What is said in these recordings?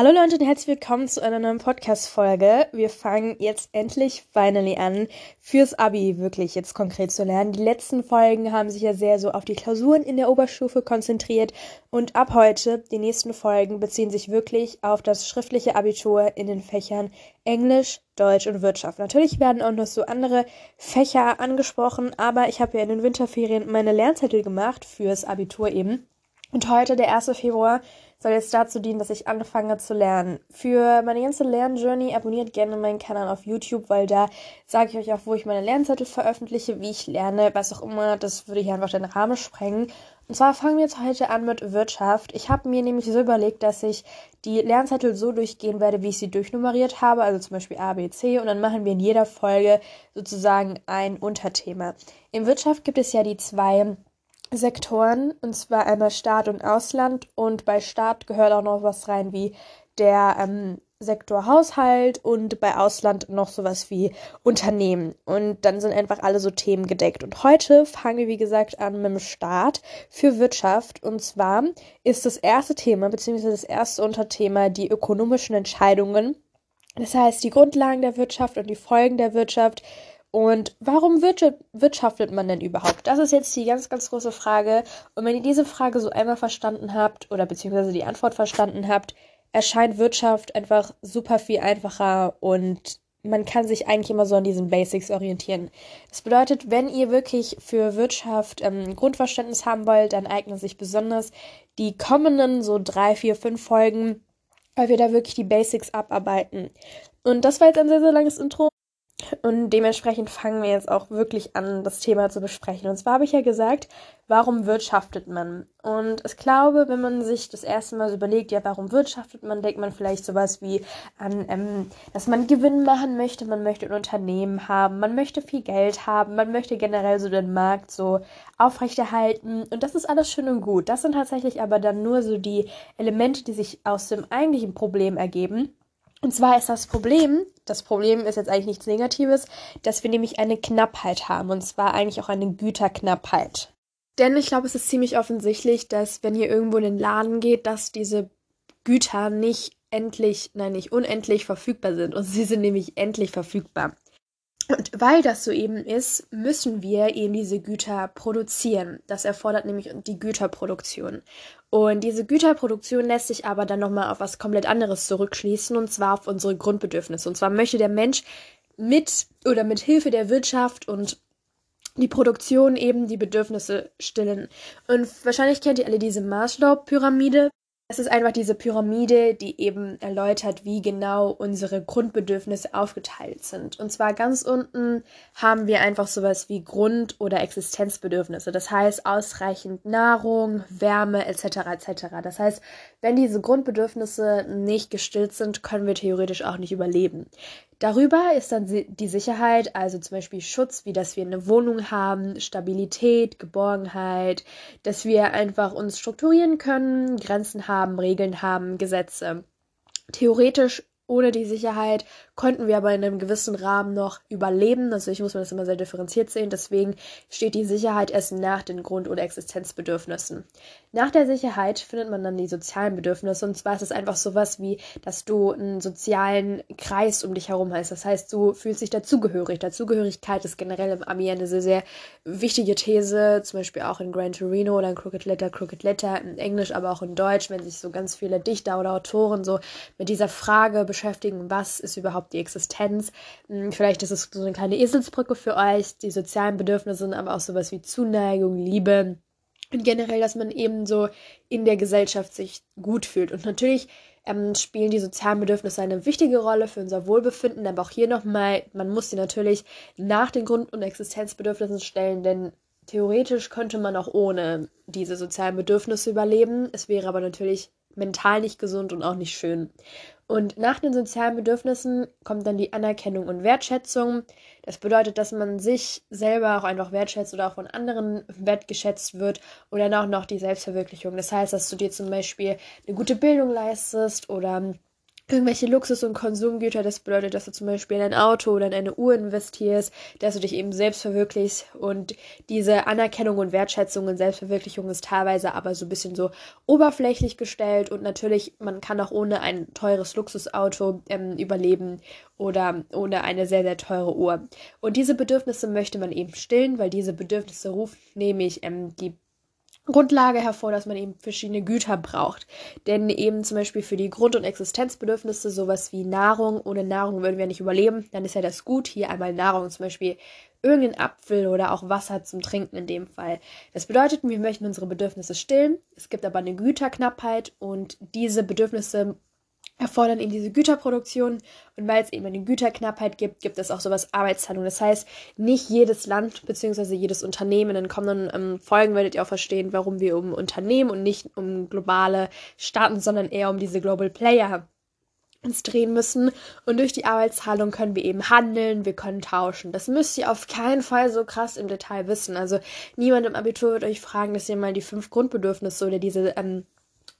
Hallo Leute und herzlich willkommen zu einer neuen Podcast-Folge. Wir fangen jetzt endlich finally an, fürs Abi wirklich jetzt konkret zu lernen. Die letzten Folgen haben sich ja sehr so auf die Klausuren in der Oberstufe konzentriert und ab heute, die nächsten Folgen, beziehen sich wirklich auf das schriftliche Abitur in den Fächern Englisch, Deutsch und Wirtschaft. Natürlich werden auch noch so andere Fächer angesprochen, aber ich habe ja in den Winterferien meine Lernzettel gemacht fürs Abitur eben. Und heute, der 1. Februar, soll jetzt dazu dienen, dass ich anfange zu lernen. Für meine ganze Lernjourney abonniert gerne meinen Kanal auf YouTube, weil da sage ich euch auch, wo ich meine Lernzettel veröffentliche, wie ich lerne, was auch immer. Das würde hier einfach den Rahmen sprengen. Und zwar fangen wir jetzt heute an mit Wirtschaft. Ich habe mir nämlich so überlegt, dass ich die Lernzettel so durchgehen werde, wie ich sie durchnummeriert habe, also zum Beispiel A, B, C, und dann machen wir in jeder Folge sozusagen ein Unterthema. In Wirtschaft gibt es ja die zwei Sektoren, und zwar einmal Staat und Ausland. Und bei Staat gehört auch noch was rein wie der ähm, Sektor Haushalt und bei Ausland noch sowas wie Unternehmen. Und dann sind einfach alle so Themen gedeckt. Und heute fangen wir, wie gesagt, an mit dem Staat für Wirtschaft. Und zwar ist das erste Thema, beziehungsweise das erste Unterthema, die ökonomischen Entscheidungen. Das heißt, die Grundlagen der Wirtschaft und die Folgen der Wirtschaft und warum wirtschaftet man denn überhaupt? Das ist jetzt die ganz, ganz große Frage. Und wenn ihr diese Frage so einmal verstanden habt oder beziehungsweise die Antwort verstanden habt, erscheint Wirtschaft einfach super viel einfacher und man kann sich eigentlich immer so an diesen Basics orientieren. Das bedeutet, wenn ihr wirklich für Wirtschaft ähm, Grundverständnis haben wollt, dann eignen sich besonders die kommenden so drei, vier, fünf Folgen, weil wir da wirklich die Basics abarbeiten. Und das war jetzt ein sehr, sehr langes Intro. Und dementsprechend fangen wir jetzt auch wirklich an, das Thema zu besprechen. Und zwar habe ich ja gesagt, warum wirtschaftet man? Und ich glaube, wenn man sich das erste Mal so überlegt, ja, warum wirtschaftet man, denkt man vielleicht sowas wie an, ähm, dass man Gewinn machen möchte, man möchte ein Unternehmen haben, man möchte viel Geld haben, man möchte generell so den Markt so aufrechterhalten. Und das ist alles schön und gut. Das sind tatsächlich aber dann nur so die Elemente, die sich aus dem eigentlichen Problem ergeben. Und zwar ist das Problem, das Problem ist jetzt eigentlich nichts Negatives, dass wir nämlich eine Knappheit haben. Und zwar eigentlich auch eine Güterknappheit. Denn ich glaube, es ist ziemlich offensichtlich, dass wenn ihr irgendwo in den Laden geht, dass diese Güter nicht endlich, nein, nicht unendlich verfügbar sind. Und sie sind nämlich endlich verfügbar. Und weil das so eben ist, müssen wir eben diese Güter produzieren. Das erfordert nämlich die Güterproduktion. Und diese Güterproduktion lässt sich aber dann nochmal auf was komplett anderes zurückschließen, und zwar auf unsere Grundbedürfnisse. Und zwar möchte der Mensch mit oder mit Hilfe der Wirtschaft und die Produktion eben die Bedürfnisse stillen. Und wahrscheinlich kennt ihr alle diese Maßstabpyramide. Es ist einfach diese Pyramide, die eben erläutert, wie genau unsere Grundbedürfnisse aufgeteilt sind. Und zwar ganz unten haben wir einfach sowas wie Grund- oder Existenzbedürfnisse. Das heißt ausreichend Nahrung, Wärme etc. etc. Das heißt, wenn diese Grundbedürfnisse nicht gestillt sind, können wir theoretisch auch nicht überleben. Darüber ist dann die Sicherheit, also zum Beispiel Schutz, wie dass wir eine Wohnung haben, Stabilität, Geborgenheit, dass wir einfach uns strukturieren können, Grenzen haben, Regeln haben, Gesetze. Theoretisch ohne die Sicherheit konnten wir aber in einem gewissen Rahmen noch überleben. Natürlich muss man das immer sehr differenziert sehen. Deswegen steht die Sicherheit erst nach den Grund- oder Existenzbedürfnissen. Nach der Sicherheit findet man dann die sozialen Bedürfnisse. Und zwar ist es einfach sowas wie, dass du einen sozialen Kreis um dich herum hast. Das heißt, du fühlst dich dazugehörig. Dazugehörigkeit ist generell im Ami eine sehr, sehr wichtige These. Zum Beispiel auch in Gran Torino oder in Crooked Letter, Crooked Letter in Englisch, aber auch in Deutsch, wenn sich so ganz viele Dichter oder Autoren so mit dieser Frage beschäftigen beschäftigen, was ist überhaupt die Existenz. Hm, vielleicht ist es so eine kleine Eselsbrücke für euch. Die sozialen Bedürfnisse sind aber auch sowas wie Zuneigung, Liebe und generell, dass man eben so in der Gesellschaft sich gut fühlt. Und natürlich ähm, spielen die sozialen Bedürfnisse eine wichtige Rolle für unser Wohlbefinden, aber auch hier nochmal, man muss sie natürlich nach den Grund- und Existenzbedürfnissen stellen, denn theoretisch könnte man auch ohne diese sozialen Bedürfnisse überleben. Es wäre aber natürlich mental nicht gesund und auch nicht schön. Und nach den sozialen Bedürfnissen kommt dann die Anerkennung und Wertschätzung. Das bedeutet, dass man sich selber auch einfach wertschätzt oder auch von anderen wertgeschätzt wird und dann auch noch die Selbstverwirklichung. Das heißt, dass du dir zum Beispiel eine gute Bildung leistest oder irgendwelche Luxus- und Konsumgüter. Das bedeutet, dass du zum Beispiel in ein Auto oder in eine Uhr investierst, dass du dich eben selbst verwirklichst. Und diese Anerkennung und Wertschätzung und Selbstverwirklichung ist teilweise aber so ein bisschen so oberflächlich gestellt. Und natürlich, man kann auch ohne ein teures Luxusauto ähm, überleben oder ohne eine sehr, sehr teure Uhr. Und diese Bedürfnisse möchte man eben stillen, weil diese Bedürfnisse rufen nämlich ähm, die Grundlage hervor, dass man eben verschiedene Güter braucht. Denn eben zum Beispiel für die Grund- und Existenzbedürfnisse, sowas wie Nahrung, ohne Nahrung würden wir nicht überleben, dann ist ja das Gut hier einmal Nahrung, zum Beispiel irgendein Apfel oder auch Wasser zum Trinken in dem Fall. Das bedeutet, wir möchten unsere Bedürfnisse stillen. Es gibt aber eine Güterknappheit und diese Bedürfnisse erfordern eben diese Güterproduktion und weil es eben eine Güterknappheit gibt, gibt es auch sowas Arbeitsteilung. Das heißt, nicht jedes Land bzw. jedes Unternehmen, in den kommenden ähm, Folgen werdet ihr auch verstehen, warum wir um Unternehmen und nicht um globale Staaten, sondern eher um diese Global Player uns drehen müssen. Und durch die Arbeitsteilung können wir eben handeln, wir können tauschen. Das müsst ihr auf keinen Fall so krass im Detail wissen. Also niemand im Abitur wird euch fragen, dass ihr mal die fünf Grundbedürfnisse oder diese ähm,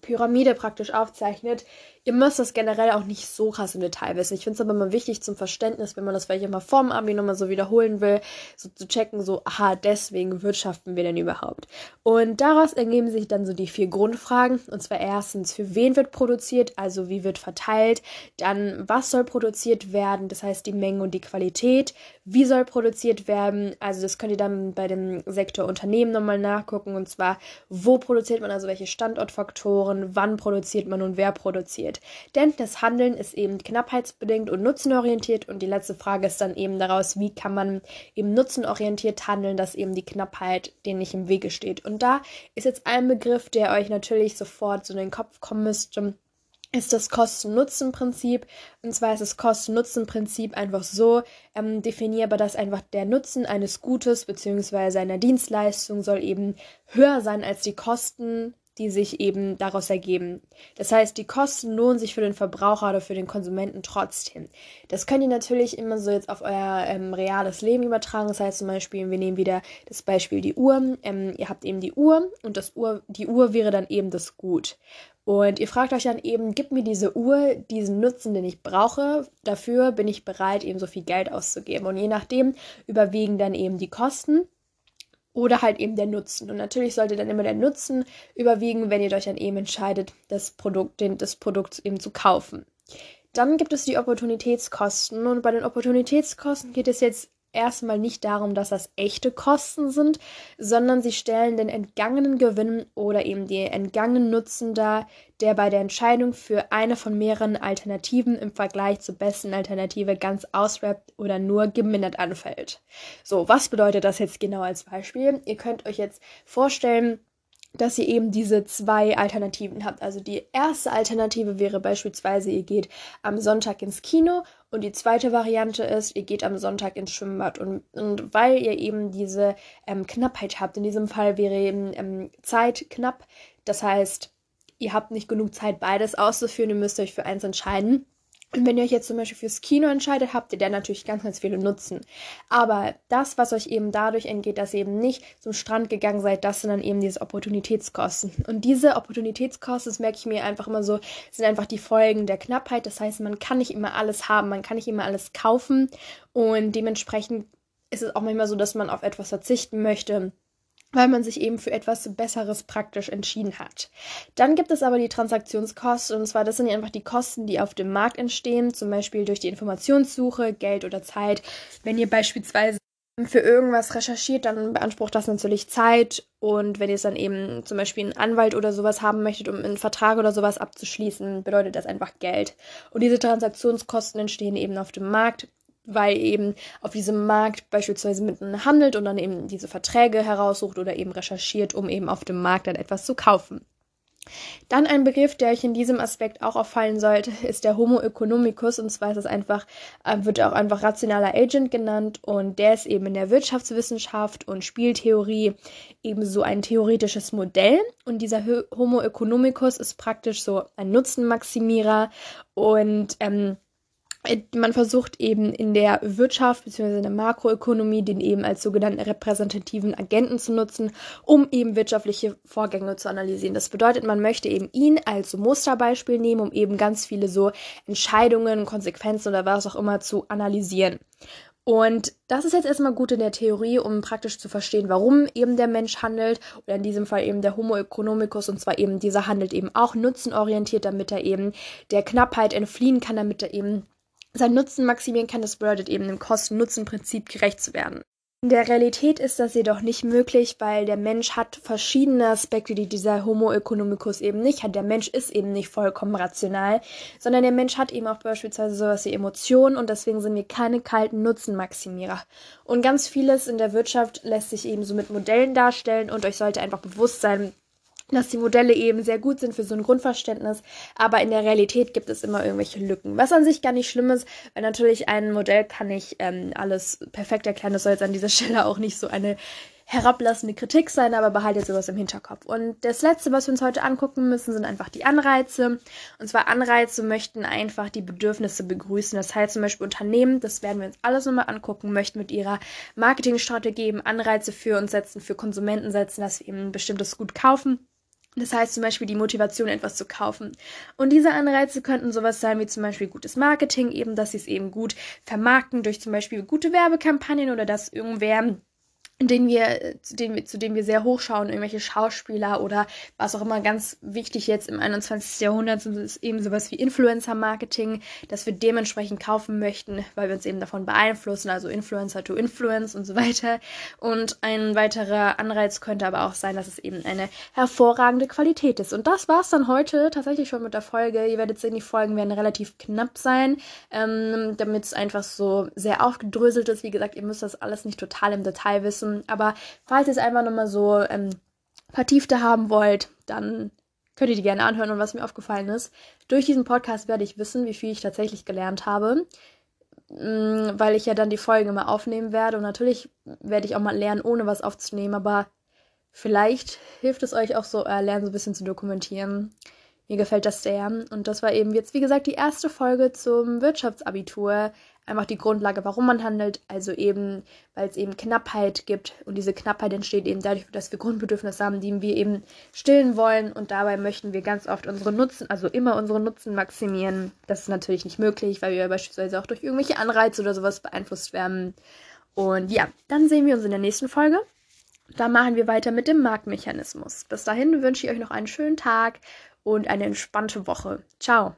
Pyramide praktisch aufzeichnet. Ihr müsst das generell auch nicht so krass im Detail wissen. Ich finde es aber immer wichtig zum Verständnis, wenn man das vielleicht immer vorm Abi nochmal so wiederholen will, so zu checken, so, aha, deswegen wirtschaften wir denn überhaupt? Und daraus ergeben sich dann so die vier Grundfragen. Und zwar erstens, für wen wird produziert, also wie wird verteilt? Dann, was soll produziert werden? Das heißt, die Menge und die Qualität. Wie soll produziert werden? Also, das könnt ihr dann bei dem Sektor Unternehmen nochmal nachgucken. Und zwar, wo produziert man, also welche Standortfaktoren, wann produziert man und wer produziert orientiert. Denn das Handeln ist eben knappheitsbedingt und nutzenorientiert und die letzte Frage ist dann eben daraus, wie kann man eben nutzenorientiert handeln, dass eben die Knappheit denen nicht im Wege steht. Und da ist jetzt ein Begriff, der euch natürlich sofort so in den Kopf kommen müsste ist das Kosten-Nutzen-Prinzip. Und zwar ist das Kosten-Nutzen-Prinzip einfach so ähm, definierbar, dass einfach der Nutzen eines Gutes bzw. einer Dienstleistung soll eben höher sein als die Kosten, die sich eben daraus ergeben. Das heißt, die Kosten lohnen sich für den Verbraucher oder für den Konsumenten trotzdem. Das könnt ihr natürlich immer so jetzt auf euer ähm, reales Leben übertragen. Das heißt zum Beispiel, wir nehmen wieder das Beispiel die Uhr. Ähm, ihr habt eben die Uhr und das Uhr, die Uhr wäre dann eben das Gut. Und ihr fragt euch dann eben, gib mir diese Uhr diesen Nutzen, den ich brauche. Dafür bin ich bereit, eben so viel Geld auszugeben. Und je nachdem überwiegen dann eben die Kosten oder halt eben der Nutzen. Und natürlich sollte dann immer der Nutzen überwiegen, wenn ihr euch dann eben entscheidet, das Produkt, den, das Produkt eben zu kaufen. Dann gibt es die Opportunitätskosten und bei den Opportunitätskosten geht es jetzt erstmal nicht darum, dass das echte Kosten sind, sondern sie stellen den entgangenen Gewinn oder eben den entgangenen Nutzen dar, der bei der Entscheidung für eine von mehreren Alternativen im Vergleich zur besten Alternative ganz ausrappt oder nur gemindert anfällt. So, was bedeutet das jetzt genau als Beispiel? Ihr könnt euch jetzt vorstellen, dass ihr eben diese zwei Alternativen habt. Also die erste Alternative wäre beispielsweise, ihr geht am Sonntag ins Kino und die zweite Variante ist, ihr geht am Sonntag ins Schwimmbad. Und, und weil ihr eben diese ähm, Knappheit habt, in diesem Fall wäre eben ähm, Zeit knapp, das heißt, ihr habt nicht genug Zeit, beides auszuführen, ihr müsst euch für eins entscheiden und wenn ihr euch jetzt zum Beispiel fürs Kino entscheidet, habt ihr da natürlich ganz, ganz viele Nutzen. Aber das, was euch eben dadurch entgeht, dass ihr eben nicht zum Strand gegangen seid, das sind dann eben diese Opportunitätskosten. Und diese Opportunitätskosten, das merke ich mir einfach immer so, sind einfach die Folgen der Knappheit. Das heißt, man kann nicht immer alles haben, man kann nicht immer alles kaufen. Und dementsprechend ist es auch manchmal so, dass man auf etwas verzichten möchte weil man sich eben für etwas Besseres praktisch entschieden hat. Dann gibt es aber die Transaktionskosten, und zwar das sind ja einfach die Kosten, die auf dem Markt entstehen, zum Beispiel durch die Informationssuche, Geld oder Zeit. Wenn ihr beispielsweise für irgendwas recherchiert, dann beansprucht das natürlich Zeit. Und wenn ihr es dann eben zum Beispiel einen Anwalt oder sowas haben möchtet, um einen Vertrag oder sowas abzuschließen, bedeutet das einfach Geld. Und diese Transaktionskosten entstehen eben auf dem Markt weil eben auf diesem Markt beispielsweise miteinander handelt und dann eben diese Verträge heraussucht oder eben recherchiert, um eben auf dem Markt dann etwas zu kaufen. Dann ein Begriff, der euch in diesem Aspekt auch auffallen sollte, ist der Homo economicus. Und zwar ist es einfach, äh, wird auch einfach rationaler Agent genannt. Und der ist eben in der Wirtschaftswissenschaft und Spieltheorie ebenso ein theoretisches Modell. Und dieser Homo economicus ist praktisch so ein Nutzenmaximierer und ähm, Äh, man versucht eben in der Wirtschaft bzw. in der Makroökonomie den eben als sogenannten repräsentativen Agenten zu nutzen, um eben wirtschaftliche Vorgänge zu analysieren. Das bedeutet, man möchte eben ihn als Musterbeispiel nehmen, um eben ganz viele so Entscheidungen, Konsequenzen oder was auch immer zu analysieren. Und das ist jetzt erstmal gut in der Theorie, um praktisch zu verstehen, warum eben der Mensch handelt oder in diesem Fall eben der Homo economicus und zwar eben dieser handelt eben auch nutzenorientiert, damit er eben der Knappheit entfliehen kann, damit er eben sein Nutzen maximieren kann. Das bedeutet eben dem Kosten-Nutzen-Prinzip gerecht zu werden. In der Realität ist das jedoch nicht möglich, weil der Mensch hat verschiedene Aspekte, die dieser Homo economicus eben nicht hat. Der Mensch ist eben nicht vollkommen rational, sondern der Mensch hat eben auch beispielsweise sowas wie Emotionen und deswegen sind wir keine kalten Nutzenmaximierer. Und ganz vieles in der Wirtschaft lässt sich eben so mit Modellen darstellen und euch sollte einfach bewusst sein, dass die Modelle eben sehr gut sind für so ein Grundverständnis, aber in der Realität gibt es immer irgendwelche Lücken. Was an sich gar nicht schlimm ist, weil natürlich ein Modell kann nicht ähm, alles perfekt erklären. Das soll jetzt an dieser Stelle auch nicht so eine herablassende Kritik sein, aber behaltet sowas im Hinterkopf. Und das letzte, was wir uns heute angucken müssen, sind einfach die Anreize. Und zwar Anreize möchten einfach die Bedürfnisse begrüßen. Das heißt zum Beispiel Unternehmen, das werden wir uns alles nochmal angucken, möchten mit ihrer Marketingstrategie eben Anreize für uns setzen, für Konsumenten setzen, dass wir eben ein bestimmtes Gut kaufen das heißt zum Beispiel die Motivation, etwas zu kaufen. Und diese Anreize könnten sowas sein wie zum Beispiel gutes Marketing, eben, dass sie es eben gut vermarkten durch zum Beispiel gute Werbekampagnen oder dass irgendwer den wir, zu denen wir, zu denen wir sehr hochschauen, irgendwelche Schauspieler oder was auch immer ganz wichtig jetzt im 21. Jahrhundert ist eben sowas wie Influencer-Marketing, dass wir dementsprechend kaufen möchten, weil wir uns eben davon beeinflussen, also Influencer to Influence und so weiter. Und ein weiterer Anreiz könnte aber auch sein, dass es eben eine hervorragende Qualität ist. Und das war's dann heute tatsächlich schon mit der Folge. Ihr werdet sehen, die Folgen werden relativ knapp sein, ähm, damit es einfach so sehr aufgedröselt ist. Wie gesagt, ihr müsst das alles nicht total im Detail wissen ähm, aber falls ihr es einfach nochmal so ähm, vertiefter haben wollt, dann könnt ihr die gerne anhören. Und was mir aufgefallen ist, durch diesen Podcast werde ich wissen, wie viel ich tatsächlich gelernt habe, mm, weil ich ja dann die Folgen immer aufnehmen werde. Und natürlich werde ich auch mal lernen, ohne was aufzunehmen, aber vielleicht hilft es euch auch so, äh, lernen so ein bisschen zu dokumentieren. Mir gefällt das sehr. Und das war eben jetzt, wie gesagt, die erste Folge zum Wirtschaftsabitur einfach die Grundlage, warum man handelt. Also eben, weil es eben Knappheit gibt und diese Knappheit entsteht eben dadurch, dass wir Grundbedürfnisse haben, die wir eben stillen wollen und dabei möchten wir ganz oft unsere Nutzen, also immer unsere Nutzen maximieren. Das ist natürlich nicht möglich, weil wir beispielsweise auch durch irgendwelche Anreize oder sowas beeinflusst werden. Und ja, dann sehen wir uns in der nächsten Folge. Da machen wir weiter mit dem Marktmechanismus. Bis dahin wünsche ich euch noch einen schönen Tag und eine entspannte Woche. Ciao.